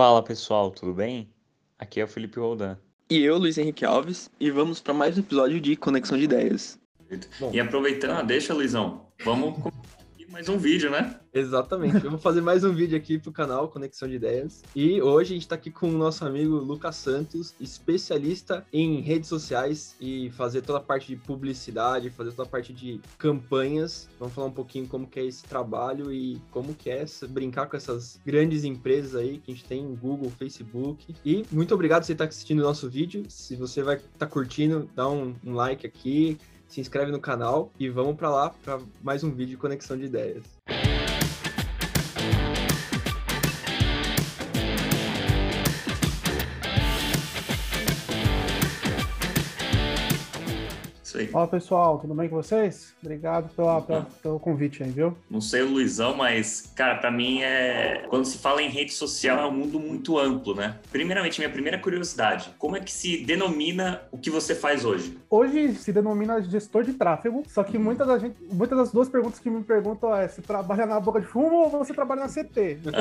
Fala pessoal, tudo bem? Aqui é o Felipe Roldan. E eu, Luiz Henrique Alves, e vamos para mais um episódio de Conexão de Ideias. Bom. E aproveitando, deixa, Luizão, vamos mais um vídeo, né? Exatamente. Vamos fazer mais um vídeo aqui pro canal Conexão de Ideias. E hoje a gente está aqui com o nosso amigo Lucas Santos, especialista em redes sociais e fazer toda a parte de publicidade, fazer toda a parte de campanhas. Vamos falar um pouquinho como que é esse trabalho e como que é brincar com essas grandes empresas aí que a gente tem, Google, Facebook. E muito obrigado por você estar assistindo o nosso vídeo. Se você vai estar tá curtindo, dá um, um like aqui, se inscreve no canal e vamos para lá para mais um vídeo de conexão de ideias. Aí. Olá pessoal, tudo bem com vocês? Obrigado pela, pela, pelo convite aí, viu? Não sei o Luizão, mas, cara, para mim é. Quando se fala em rede social, é um mundo muito amplo, né? Primeiramente, minha primeira curiosidade: como é que se denomina o que você faz hoje? Hoje se denomina gestor de tráfego, só que muitas das, gente, muitas das duas perguntas que me perguntam é se trabalha na boca de fumo ou você trabalha na CT. Então,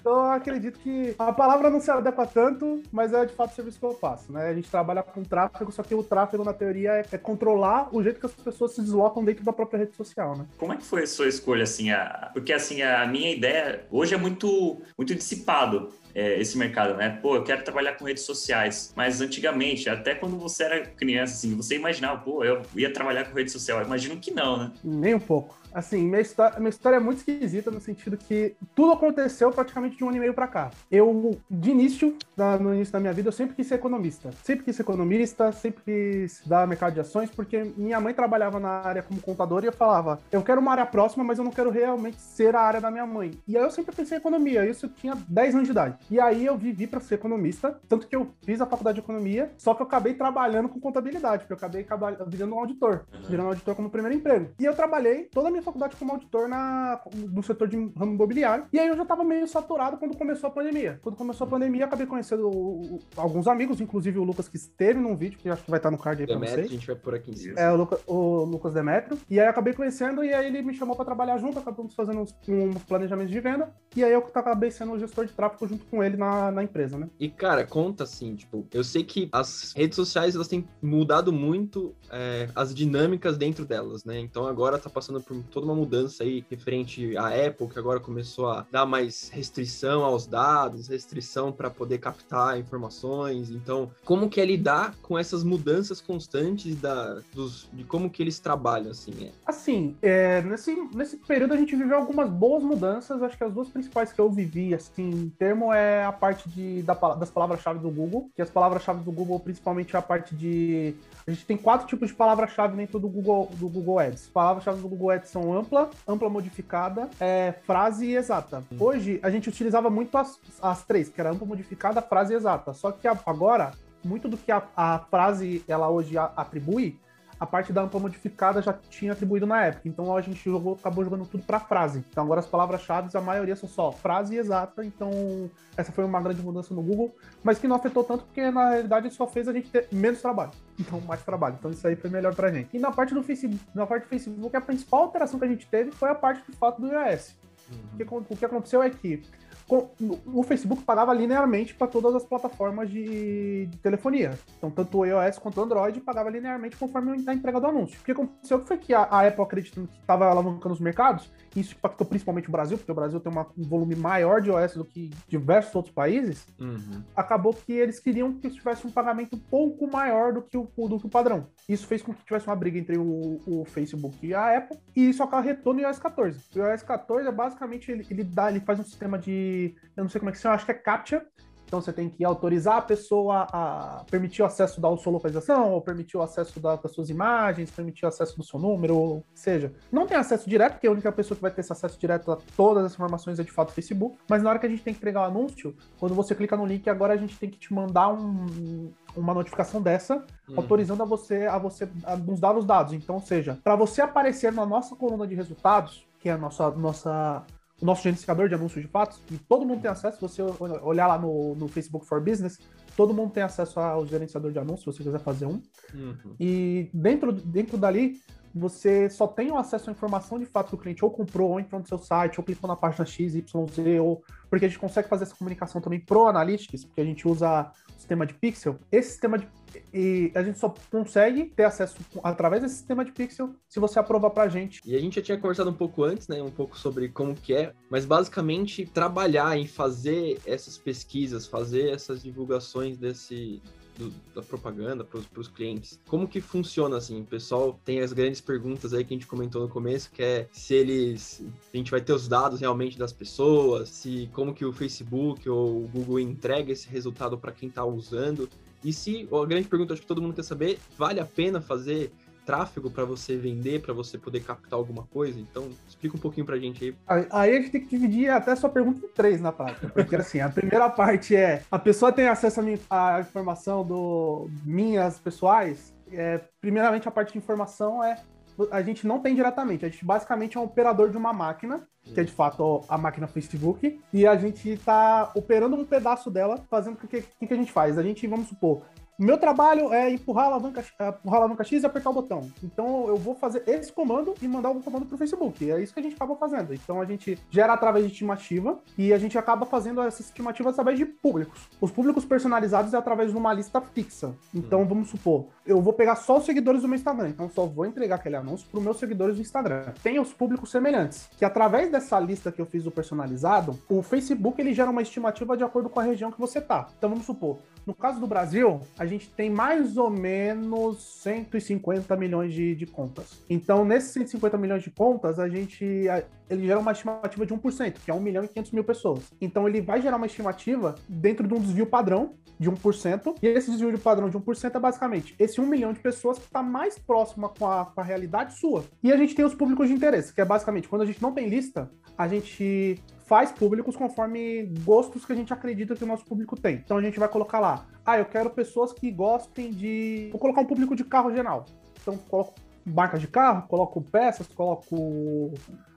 então, eu acredito que a palavra não se adequa tanto, mas é de fato o serviço que eu faço, né? A gente trabalha com tráfego, só que o tráfego, na teoria, é, é, controlar o jeito que as pessoas se deslocam dentro da própria rede social, né? Como é que foi a sua escolha, assim? A... Porque, assim, a minha ideia hoje é muito, muito dissipado. É, esse mercado, né? Pô, eu quero trabalhar com redes sociais. Mas antigamente, até quando você era criança, assim, você imaginava, pô, eu ia trabalhar com rede social. Eu imagino que não, né? Nem um pouco. Assim, minha história, minha história é muito esquisita no sentido que tudo aconteceu praticamente de um ano e meio pra cá. Eu, de início, no início da minha vida, eu sempre quis ser economista. Sempre quis ser economista, sempre quis dar mercado de ações, porque minha mãe trabalhava na área como contadora e eu falava, eu quero uma área próxima, mas eu não quero realmente ser a área da minha mãe. E aí eu sempre pensei em economia, isso eu tinha 10 anos de idade. E aí eu vivi para ser economista, tanto que eu fiz a faculdade de economia, só que eu acabei trabalhando com contabilidade, porque eu acabei virando um auditor, virando um auditor como primeiro emprego. E eu trabalhei toda a minha faculdade como auditor na, no setor de ramo imobiliário. E aí eu já estava meio saturado quando começou a pandemia. Quando começou a pandemia, acabei conhecendo alguns amigos, inclusive o Lucas que esteve num vídeo, que acho que vai estar no card aí Demetrio, pra vocês. a gente vai por aqui em cima. É, o, Luca, o Lucas Demetrio. E aí acabei conhecendo, e aí ele me chamou para trabalhar junto, acabamos fazendo uns, uns, planejamentos de venda. E aí eu acabei sendo o gestor de tráfego junto com ele na, na empresa, né? E cara, conta assim, tipo, eu sei que as redes sociais elas têm mudado muito é, as dinâmicas dentro delas, né? Então agora tá passando por toda uma mudança aí referente à Apple, que agora começou a dar mais restrição aos dados, restrição para poder captar informações. Então, como que é lidar com essas mudanças constantes da, dos, de como que eles trabalham, assim? É? Assim, é, nesse, nesse período a gente viveu algumas boas mudanças. Acho que as duas principais que eu vivi, assim, em termo, é a parte de, da, das palavras-chave do Google, que as palavras-chave do Google, principalmente a parte de a gente tem quatro tipos de palavra-chave dentro do Google, do Google Ads. Palavras-chave do Google Ads são ampla, ampla modificada, é, frase e exata. Hoje, a gente utilizava muito as, as três, que era ampla modificada, frase e exata. Só que agora, muito do que a, a frase ela hoje atribui a parte da ampla modificada já tinha atribuído na época. Então a gente jogou, acabou jogando tudo para frase. Então agora as palavras-chave, a maioria são só frase exata. Então essa foi uma grande mudança no Google, mas que não afetou tanto porque na realidade só fez a gente ter menos trabalho. Então mais trabalho. Então isso aí foi melhor pra gente. E na parte do Facebook, na parte do Facebook, a principal alteração que a gente teve foi a parte de fato do iOS. Uhum. O que aconteceu é que o Facebook pagava linearmente para todas as plataformas de, de, telefonia. Então, tanto o iOS quanto o Android pagava linearmente conforme a entrega do anúncio. O que aconteceu foi que a, a Apple, acreditando que estava alavancando os mercados, isso impactou principalmente o Brasil, porque o Brasil tem uma, um volume maior de iOS do que diversos outros países, uhum. acabou que eles queriam que tivesse um pagamento um pouco maior do que o, do que o padrão. Isso fez com que tivesse uma briga entre o, o Facebook e a Apple, e isso acarretou no iOS 14. O iOS 14 é basicamente, ele, ele, dá, ele faz um sistema de, eu não sei como é que se chama, acho que é CAPTCHA, então você tem que autorizar a pessoa a permitir o acesso da sua localização, ou permitir o acesso da, das suas imagens, permitir o acesso do seu número, ou seja, não tem acesso direto, porque a única pessoa que vai ter esse acesso direto a todas as informações é de fato o Facebook, mas na hora que a gente tem que entregar o anúncio, quando você clica no link, agora a gente tem que te mandar um, uma notificação dessa, hum. autorizando a você a você a nos dar os dados. Então, ou seja, para você aparecer na nossa coluna de resultados, que é a nossa, nossa o nosso gerenciador de anúncios de fatos, e todo mundo tem acesso, se você olhar lá no, no Facebook for Business, todo mundo tem acesso ao gerenciador de anúncios, se você quiser fazer um. Uhum. E dentro, dentro dali, você só tem o acesso à informação de fato que o cliente ou comprou, ou entrou no seu site, ou clicou na página X, Y, Z, ou porque a gente consegue fazer essa comunicação também pro Analytics, porque a gente usa o sistema de pixel. Esse sistema de e a gente só consegue ter acesso através desse sistema de pixel se você aprovar pra gente. E a gente já tinha conversado um pouco antes, né, um pouco sobre como que é, mas basicamente trabalhar em fazer essas pesquisas, fazer essas divulgações desse do, da propaganda para os clientes. Como que funciona assim? O pessoal tem as grandes perguntas aí que a gente comentou no começo, que é se eles a gente vai ter os dados realmente das pessoas, se como que o Facebook ou o Google entrega esse resultado para quem está usando. E se a grande pergunta acho que todo mundo quer saber, vale a pena fazer tráfego para você vender, para você poder captar alguma coisa? Então, explica um pouquinho para a gente aí. Aí a gente tem que dividir até sua pergunta em três na prática. Porque, assim, a primeira parte é: a pessoa tem acesso à informação do minhas pessoais. É, primeiramente, a parte de informação é a gente não tem diretamente, a gente basicamente é um operador de uma máquina, que é de fato a máquina Facebook, e a gente está operando um pedaço dela, fazendo o que, que, que a gente faz? A gente, vamos supor, meu trabalho é empurrar a alavanca, empurrar a alavanca X e apertar o botão. Então eu vou fazer esse comando e mandar algum comando para o Facebook. E é isso que a gente acaba fazendo. Então a gente gera através de estimativa e a gente acaba fazendo essa estimativa através de públicos. Os públicos personalizados é através de uma lista fixa. Então hum. vamos supor, eu vou pegar só os seguidores do meu Instagram. Então só vou entregar aquele anúncio para os meus seguidores do Instagram. Tem os públicos semelhantes, que através dessa lista que eu fiz do personalizado, o Facebook ele gera uma estimativa de acordo com a região que você tá. Então vamos supor, no caso do Brasil, a gente tem mais ou menos 150 milhões de, de contas. Então, nesses 150 milhões de contas, a gente ele gera uma estimativa de 1%, que é 1 milhão e 500 mil pessoas. Então, ele vai gerar uma estimativa dentro de um desvio padrão de 1%, e esse desvio de padrão de 1% é basicamente esse 1 milhão de pessoas que está mais próxima com a, com a realidade sua. E a gente tem os públicos de interesse, que é basicamente quando a gente não tem lista, a gente faz públicos conforme gostos que a gente acredita que o nosso público tem. Então a gente vai colocar lá, ah, eu quero pessoas que gostem de. Vou colocar um público de carro geral. Então coloco marcas de carro, coloco peças, coloco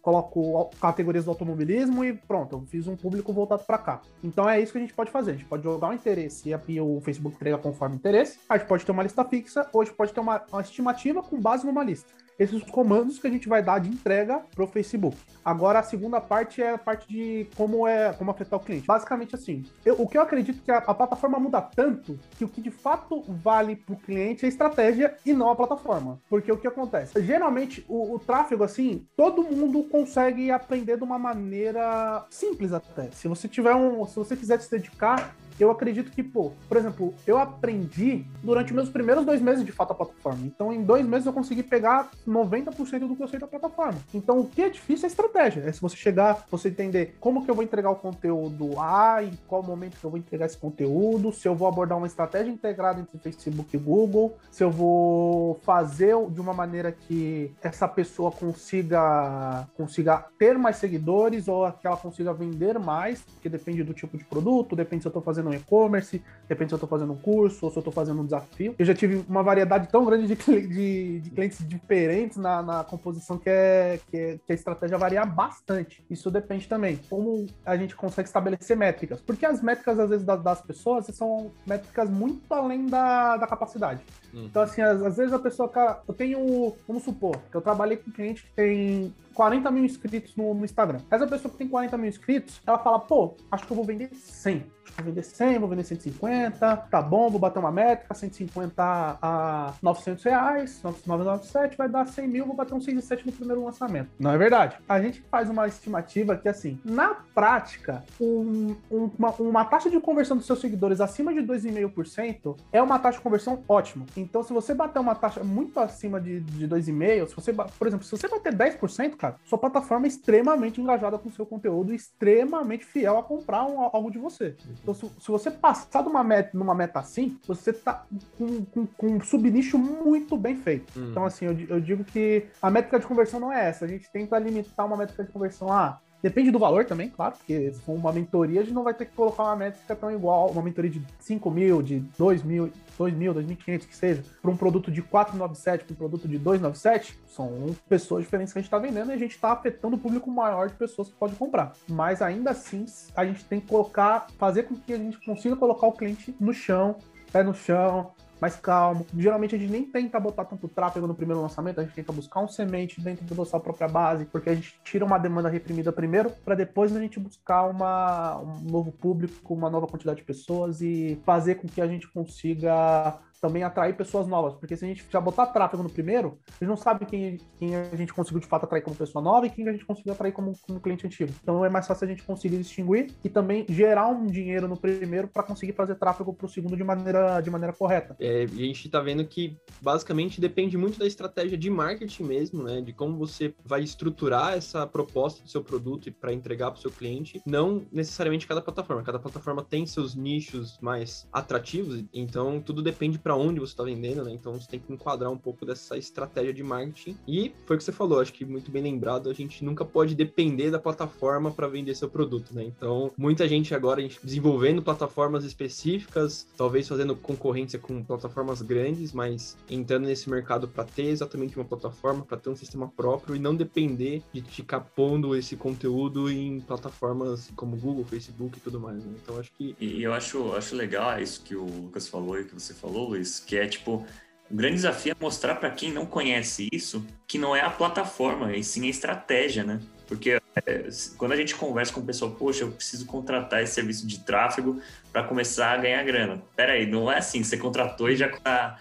coloco categorias do automobilismo e pronto, eu fiz um público voltado para cá. Então é isso que a gente pode fazer. A gente pode jogar um interesse e o Facebook entrega conforme interesse. A gente pode ter uma lista fixa, ou a gente pode ter uma, uma estimativa com base numa lista esses comandos que a gente vai dar de entrega para o Facebook. Agora a segunda parte é a parte de como é como afetar o cliente. Basicamente assim, eu, o que eu acredito que a, a, plataforma muda tanto que o que de fato vale para o cliente é a estratégia e não a plataforma. Porque o que acontece? Geralmente o, o tráfego assim, todo mundo consegue aprender de uma maneira simples até. Se você tiver um, se você quiser se dedicar eu acredito que, pô, por exemplo, eu aprendi durante meus primeiros dois meses de fato a plataforma. Então, em dois meses eu consegui pegar 90% do que eu sei da plataforma. Então, o que é difícil é a estratégia. É se você chegar, você entender como que eu vou entregar o conteúdo A, em qual momento que eu vou entregar esse conteúdo, se eu vou abordar uma estratégia integrada entre Facebook e Google, se eu vou fazer de uma maneira que essa pessoa consiga, consiga ter mais seguidores ou que ela consiga vender mais, porque depende do tipo de produto, depende se eu estou fazendo fazendo um e-commerce, depende se eu estou fazendo um curso ou se eu estou fazendo um desafio. Eu já tive uma variedade tão grande de, de, de clientes diferentes na, na composição que, é, que, é, que a estratégia varia bastante. Isso depende também como a gente consegue estabelecer métricas. Porque as métricas, às vezes, das, das pessoas são métricas muito além da, da capacidade. Uhum. Então, assim, às, às, vezes a pessoa, cara, eu tenho, vamos supor, que eu trabalhei com um cliente que tem 40 mil inscritos no, no Instagram. Essa pessoa que tem 40 mil inscritos, ela fala, pô, acho que eu vou vender 100. Acho que vou vender 100, vou vender 150, tá bom, vou bater uma métrica, 150 a 900 reais, 997 vai dar 100 mil, vou bater um 6,7 no primeiro lançamento. Não é verdade. A gente faz uma estimativa que, assim, na prática, um, um, uma, uma taxa de conversão dos seus seguidores acima de 2,5% é uma taxa de conversão ótima. Então, se você bater uma taxa muito acima de, de 2,5%, se você, por exemplo, se você bater 10%, cara, sua plataforma é extremamente engajada com o seu conteúdo, extremamente fiel a comprar um, algo de você. Então, se, se, você passar de uma meta, numa meta assim, você tá com, com, com um subnicho muito bem feito. Hum. Então, assim, eu, eu digo que a métrica de conversão não é essa. A gente tenta limitar uma métrica de conversão a ah, Depende do valor também, claro, porque se for uma mentoria, a gente não vai ter que colocar uma métrica tão igual, uma mentoria de 5 mil, de 2 mil, 2 mil, 2.500, que seja, para um produto de 497 para um produto de 297, são pessoas diferentes que a gente está vendendo e a gente está afetando o público maior de pessoas que pode comprar. Mas ainda assim, a gente tem que colocar, fazer com que a gente consiga colocar o cliente no chão, pé no chão, mais calmo. Geralmente a gente nem tenta botar tanto tráfego no primeiro lançamento, a gente tenta buscar um semente dentro da nossa própria base, porque a gente tira uma demanda reprimida primeiro, para depois a gente buscar uma, um novo público, uma nova quantidade de pessoas e fazer com que a gente consiga também atrair pessoas novas, porque se a gente já botar tráfego no primeiro, a gente não sabe quem, quem a gente conseguiu de fato atrair como pessoa nova e quem a gente conseguiu atrair como, como cliente antigo. Então é mais fácil a gente conseguir distinguir e também gerar um dinheiro no primeiro para conseguir fazer tráfego para o segundo de maneira, de maneira correta. É, a gente está vendo que basicamente depende muito da estratégia de marketing mesmo, né? De como você vai estruturar essa proposta do seu produto para entregar para o seu cliente, não necessariamente cada plataforma. Cada plataforma tem seus nichos mais atrativos, então tudo depende para onde você está vendendo, né? Então você tem que enquadrar um pouco dessa estratégia de marketing. E foi o que você falou, acho que muito bem lembrado, a gente nunca pode depender da plataforma para vender seu produto, né? Então, muita gente agora gente desenvolvendo plataformas específicas, talvez fazendo concorrência com plataformas grandes, mas entrando nesse mercado para ter exatamente uma plataforma, para ter um sistema próprio e não depender de ficar pondo esse conteúdo em plataformas como Google, Facebook e tudo mais. Né? Então, acho que. E eu acho, acho legal isso que o Lucas falou e que você falou, Luiz que é tipo o grande desafio é mostrar para quem não conhece isso que não é a plataforma, e sim a estratégia, né? Porque é, quando a gente conversa com o pessoal, poxa, eu preciso contratar esse serviço de tráfego para começar a ganhar grana. Peraí, não é assim, você contratou e já tá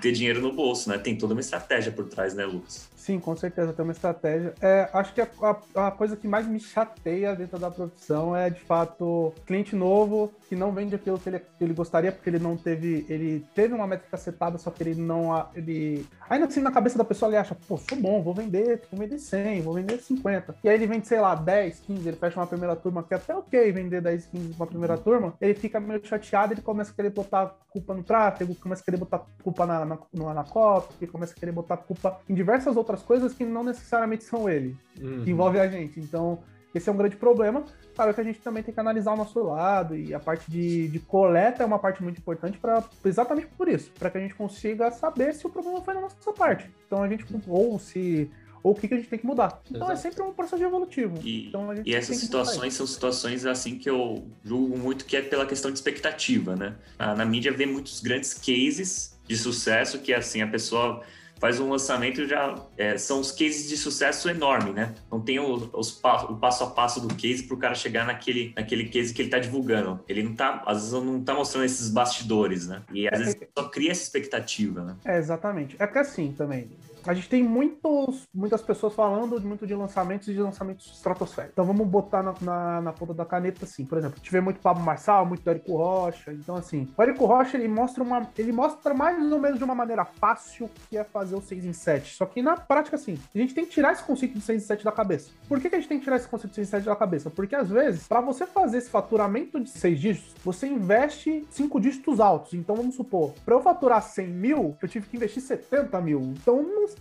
ter dinheiro no bolso, né? Tem toda uma estratégia por trás, né, Lucas? Sim, com certeza, tem uma estratégia. É, acho que a, a, a, coisa que mais me chateia dentro da profissão é, de fato, cliente novo que não vende aquilo que ele, ele gostaria, porque ele não teve. Ele teve uma métrica setada, só que ele não. Ele. Ainda assim, na cabeça da pessoa, ele acha, pô, sou bom, vou vender, vou vender 100, vou vender 50. E aí ele vende, sei lá, 10, 15, ele fecha uma primeira turma que é até ok vender 10, 15 uma primeira turma, ele fica meio chateado, ele começa a querer botar culpa no tráfego, começa a querer botar culpa na, na, na copy, começa a querer botar culpa em diversas outras outras coisas que não necessariamente são ele, uhum. que envolve a gente. Então, esse é um grande problema. Claro que a gente também tem que analisar o nosso lado e a parte de, de coleta é uma parte muito importante para exatamente por isso, para que a gente consiga saber se o problema foi na nossa parte. Então a gente ou se ou o que, que a gente tem que mudar. Então é Exato. é sempre um processo evolutivo. E, então, e essas situações são situações assim que eu julgo muito que é pela questão de expectativa, né? Na, na mídia vê muitos grandes cases de sucesso que assim a pessoa faz um lançamento já é, são os cases de sucesso enorme, né? Não tem os, os, o passo a passo do case para o cara chegar naquele, naquele case que ele está divulgando. Ele não tá, às vezes não está mostrando esses bastidores, né? E às vezes só cria essa expectativa, né? É, exatamente. É que assim também, a gente tem muitos, muitas pessoas falando muito de lançamentos e de lançamentos estratosféricos. Então vamos botar na, na, na, ponta da caneta assim, por exemplo, tive muito Pablo Marçal, muito Érico Rocha. Então, assim, o Érico Rocha ele mostra uma. Ele mostra mais ou menos de uma maneira fácil que é fazer o 6 em 7. Só que na prática, assim, a gente tem que tirar esse conceito de 6 em 7 da cabeça. Por que, que a gente tem que tirar esse conceito de 6 em 7 da cabeça? Porque às vezes, para você fazer esse faturamento de 6 dígitos, você investe 5 dígitos altos. Então vamos supor, para eu faturar 100 mil, eu tive que investir 70 mil. Então não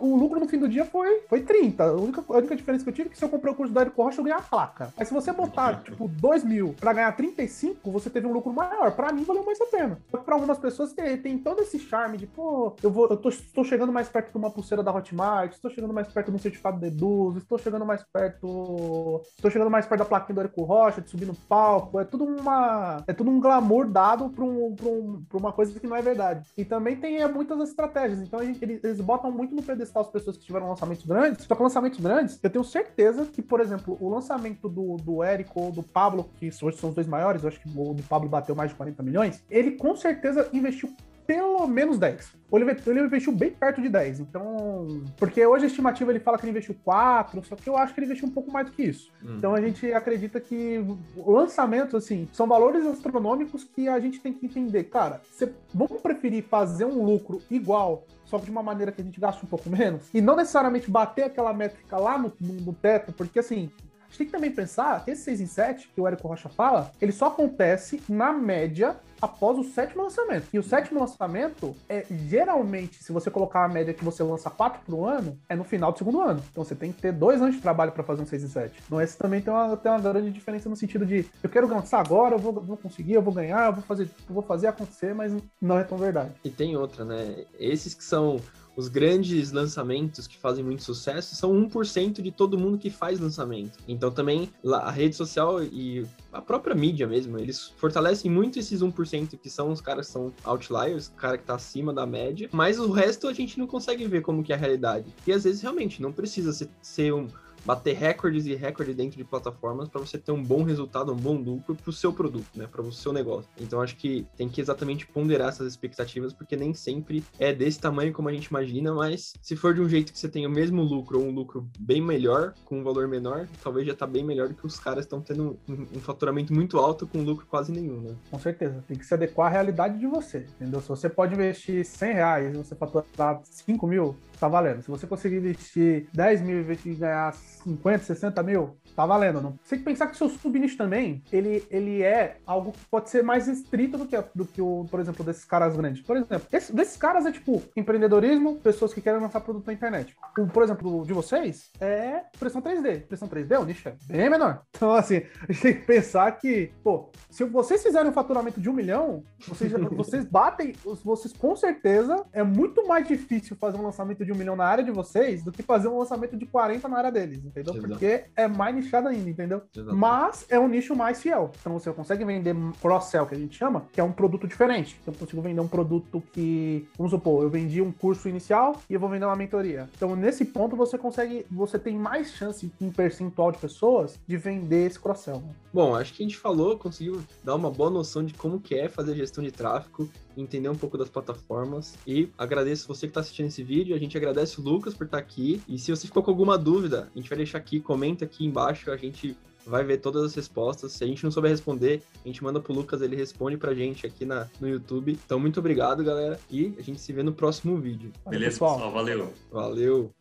O, lucro no fim do dia foi, foi 30. A única, a única diferença que eu tive é que se eu comprei o curso da Érico Rocha, eu ganhei a placa. Mas se você botar, tipo, 2 mil pra ganhar 35, você teve um lucro maior. Pra mim, valeu mais a pena. Pra algumas pessoas tem, tem todo esse charme de, pô, eu, vou, eu tô, estou chegando mais perto de uma pulseira da Hotmart, estou chegando mais perto de um certificado de Deduz, estou chegando mais perto. Estou chegando mais perto da plaquinha do Érico Rocha, de subir no palco. É tudo uma. É tudo um glamour dado pra, um, pra, um, pra uma coisa que não é verdade. E também tem é, muitas estratégias. Então, gente, eles, eles botam muito no pedestal as pessoas que tiveram lançamentos grandes. Só que lançamentos grandes, eu tenho certeza que, por exemplo, o lançamento do, do Érico ou do Pablo, que hoje são os dois maiores, eu acho que o do Pablo bateu mais de 40 milhões, ele com certeza investiu pelo menos 10. Ele, ele investiu bem perto de 10. Então. Porque hoje a estimativa ele fala que ele investiu 4, só que eu acho que ele investiu um pouco mais do que isso. Hum. Então a gente acredita que lançamentos, assim, são valores astronômicos que a gente tem que entender. Cara, você, vamos preferir fazer um lucro igual só de uma maneira que a gente gaste um pouco menos, e não necessariamente bater aquela métrica lá no, no, no teto, porque assim, gente tem que também pensar que esse 6 em 7, que o Érico Rocha fala, ele só acontece na média após o sétimo lançamento. E o sétimo lançamento é geralmente, se você colocar a média que você lança quatro por ano, é no final do segundo ano. Então você tem que ter dois anos de trabalho para fazer um 6 em 7. Então esse também tem uma, tem uma grande diferença no sentido de eu quero lançar agora, eu vou, vou conseguir, eu vou ganhar, eu vou fazer, eu vou fazer acontecer, mas não é tão verdade. E tem outra, né? Esses que são os grandes lançamentos que fazem muito sucesso são 1% de todo mundo que faz lançamento. Então também a rede social e a própria mídia mesmo, eles fortalecem muito esses 1% que são os caras que são outliers, o cara que tá acima da média, mas o resto a gente não consegue ver como que é a realidade. E às vezes realmente não precisa ser, ser um bater recordes e recordes dentro de plataformas para você ter um bom resultado, um bom lucro para o seu produto, né, para o seu negócio. Então acho que tem que exatamente ponderar essas expectativas, porque nem sempre é desse tamanho como a gente imagina, mas se for de um jeito que você tem o mesmo lucro ou um lucro bem melhor, com um valor menor, talvez já tá bem melhor do que os caras estão tendo um, um, faturamento muito alto com lucro quase nenhum, né? Com certeza, tem que se adequar à realidade de você, entendeu? Se você pode investir 100 reais e você faturar 5 mil, tá valendo. Se você conseguir investir 10 mil e ganhar 50, 60 mil, tá valendo. Não? Você tem que pensar que o seu subnicho também, ele, ele é algo que pode ser mais estrito do que, do que o, por exemplo, desses caras grandes. Por exemplo, esse, desses caras é tipo empreendedorismo, pessoas que querem lançar produto na internet. O, por exemplo, de vocês é pressão 3D. Pressão 3D, o nicho é bem menor. Então, assim, a gente tem que pensar que, pô, se vocês fizerem um faturamento de um milhão, vocês, vocês batem, vocês com certeza é muito mais difícil fazer um lançamento de um milhão na área de vocês do que fazer um lançamento de 40 na área deles, entendeu? Exato. Porque é mais nichado ainda, entendeu? Exato. Mas é um nicho mais fiel. Então você consegue vender cross-sell, que a gente chama, que é um produto diferente. Então eu consigo vender um produto que, vamos supor, eu vendi um curso inicial e eu vou vender uma mentoria. Então nesse ponto você consegue, você tem mais chance em percentual de pessoas de vender esse cross-sell. Bom, acho que a gente falou, conseguiu dar uma boa noção de como que é fazer gestão de tráfego, entender um pouco das plataformas e agradeço você que está assistindo esse vídeo, a gente agradece o Lucas por estar tá aqui e se você ficou com alguma dúvida, a gente vai deixar aqui, comenta aqui embaixo, a gente vai ver todas as respostas. Se a gente não souber responder, a gente manda pro Lucas, ele responde pra gente aqui na, no YouTube. Então, muito obrigado, galera, e a gente se vê no próximo vídeo. Beleza, pessoal. Valeu. Valeu.